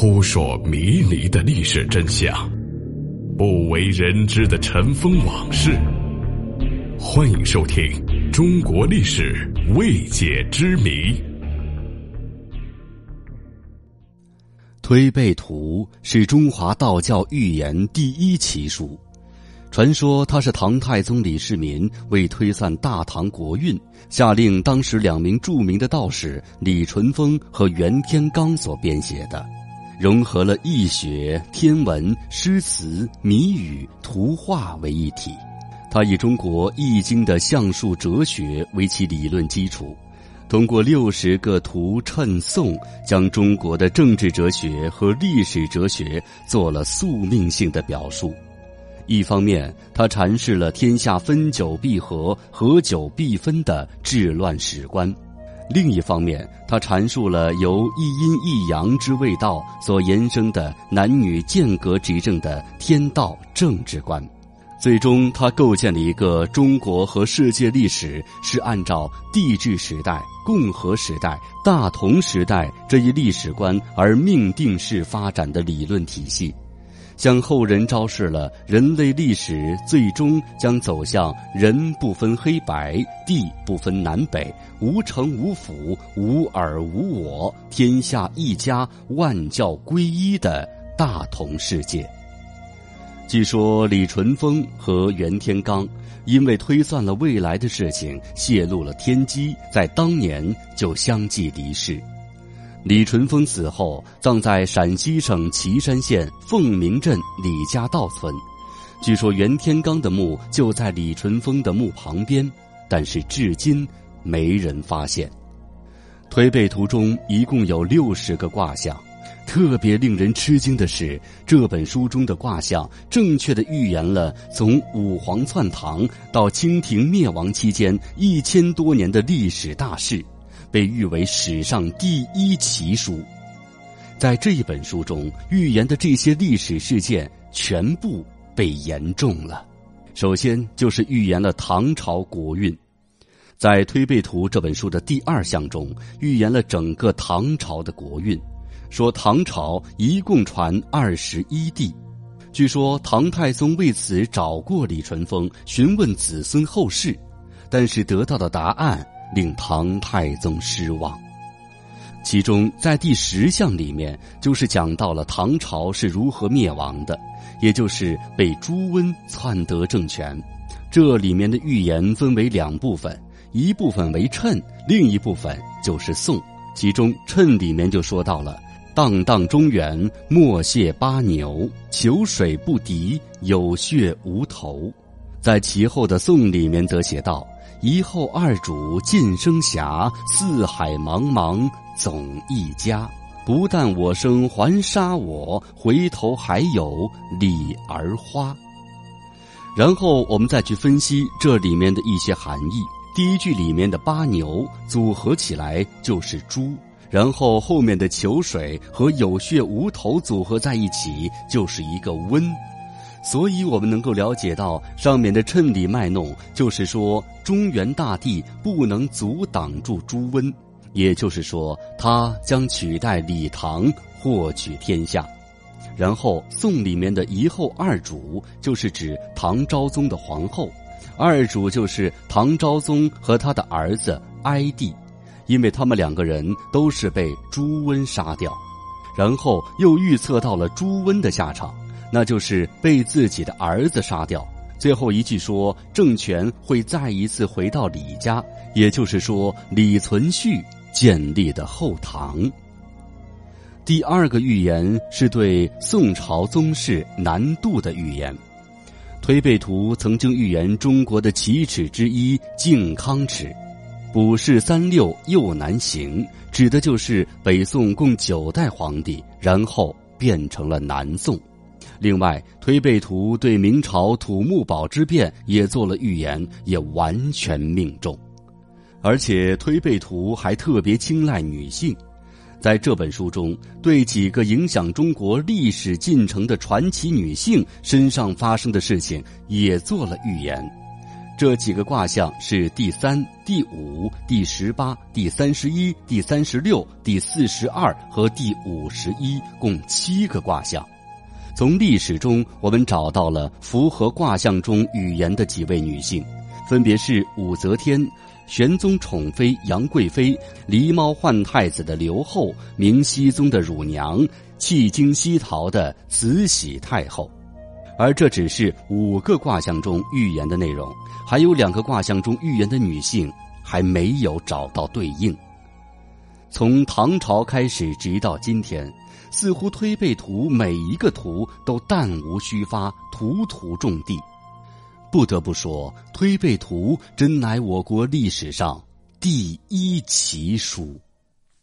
扑朔迷离的历史真相，不为人知的尘封往事。欢迎收听《中国历史未解之谜》。《推背图》是中华道教预言第一奇书。传说他是唐太宗李世民为推算大唐国运，下令当时两名著名的道士李淳风和袁天罡所编写的，融合了易学、天文、诗词、谜语、图画为一体。他以中国易经的象数哲学为其理论基础，通过六十个图谶颂，将中国的政治哲学和历史哲学做了宿命性的表述。一方面，他阐释了天下分久必合、合久必分的治乱史观；另一方面，他阐述了由一阴一阳之谓道所延伸的男女间隔执政的天道政治观。最终，他构建了一个中国和世界历史是按照帝制时代、共和时代、大同时代这一历史观而命定式发展的理论体系。向后人昭示了人类历史最终将走向人不分黑白、地不分南北、无城无府、无尔无我、天下一家、万教归一的大同世界。据说李淳风和袁天罡因为推算了未来的事情，泄露了天机，在当年就相继离世。李淳风死后，葬在陕西省岐山县凤鸣镇李家道村。据说袁天罡的墓就在李淳风的墓旁边，但是至今没人发现。推背图中一共有六十个卦象，特别令人吃惊的是，这本书中的卦象正确的预言了从武皇篡唐到清廷灭亡期间一千多年的历史大事。被誉为史上第一奇书，在这一本书中预言的这些历史事件全部被言中了。首先就是预言了唐朝国运，在《推背图》这本书的第二项中预言了整个唐朝的国运，说唐朝一共传二十一帝。据说唐太宗为此找过李淳风询问子孙后事，但是得到的答案。令唐太宗失望。其中，在第十项里面，就是讲到了唐朝是如何灭亡的，也就是被朱温篡得政权。这里面的预言分为两部分，一部分为谶，另一部分就是颂。其中，谶里面就说到了“荡荡中原，莫谢八牛，求水不敌，有血无头”。在其后的颂里面则写道。一后二主尽生涯，四海茫茫总一家。不但我生还杀我，回头还有李儿花。然后我们再去分析这里面的一些含义。第一句里面的八牛组合起来就是猪，然后后面的求水和有血无头组合在一起就是一个温。所以，我们能够了解到上面的衬里卖弄，就是说中原大地不能阻挡住朱温，也就是说他将取代李唐获取天下。然后，宋里面的一后二主，就是指唐昭宗的皇后，二主就是唐昭宗和他的儿子哀帝，因为他们两个人都是被朱温杀掉，然后又预测到了朱温的下场。那就是被自己的儿子杀掉。最后一句说政权会再一次回到李家，也就是说李存勖建立的后唐。第二个预言是对宋朝宗室南渡的预言。推背图曾经预言中国的奇耻之一靖康耻，卜世三六又南行，指的就是北宋共九代皇帝，然后变成了南宋。另外，推背图对明朝土木堡之变也做了预言，也完全命中。而且，推背图还特别青睐女性，在这本书中，对几个影响中国历史进程的传奇女性身上发生的事情也做了预言。这几个卦象是第三、第五、第十八、第三十一、第三十六、第四十二和第五十一，共七个卦象。从历史中，我们找到了符合卦象中语言的几位女性，分别是武则天、玄宗宠妃杨贵妃、狸猫换太子的刘后、明熹宗的乳娘、弃京西逃的慈禧太后。而这只是五个卦象中预言的内容，还有两个卦象中预言的女性还没有找到对应。从唐朝开始，直到今天，似乎推背图每一个图都弹无虚发，图图中地。不得不说，推背图真乃我国历史上第一奇书。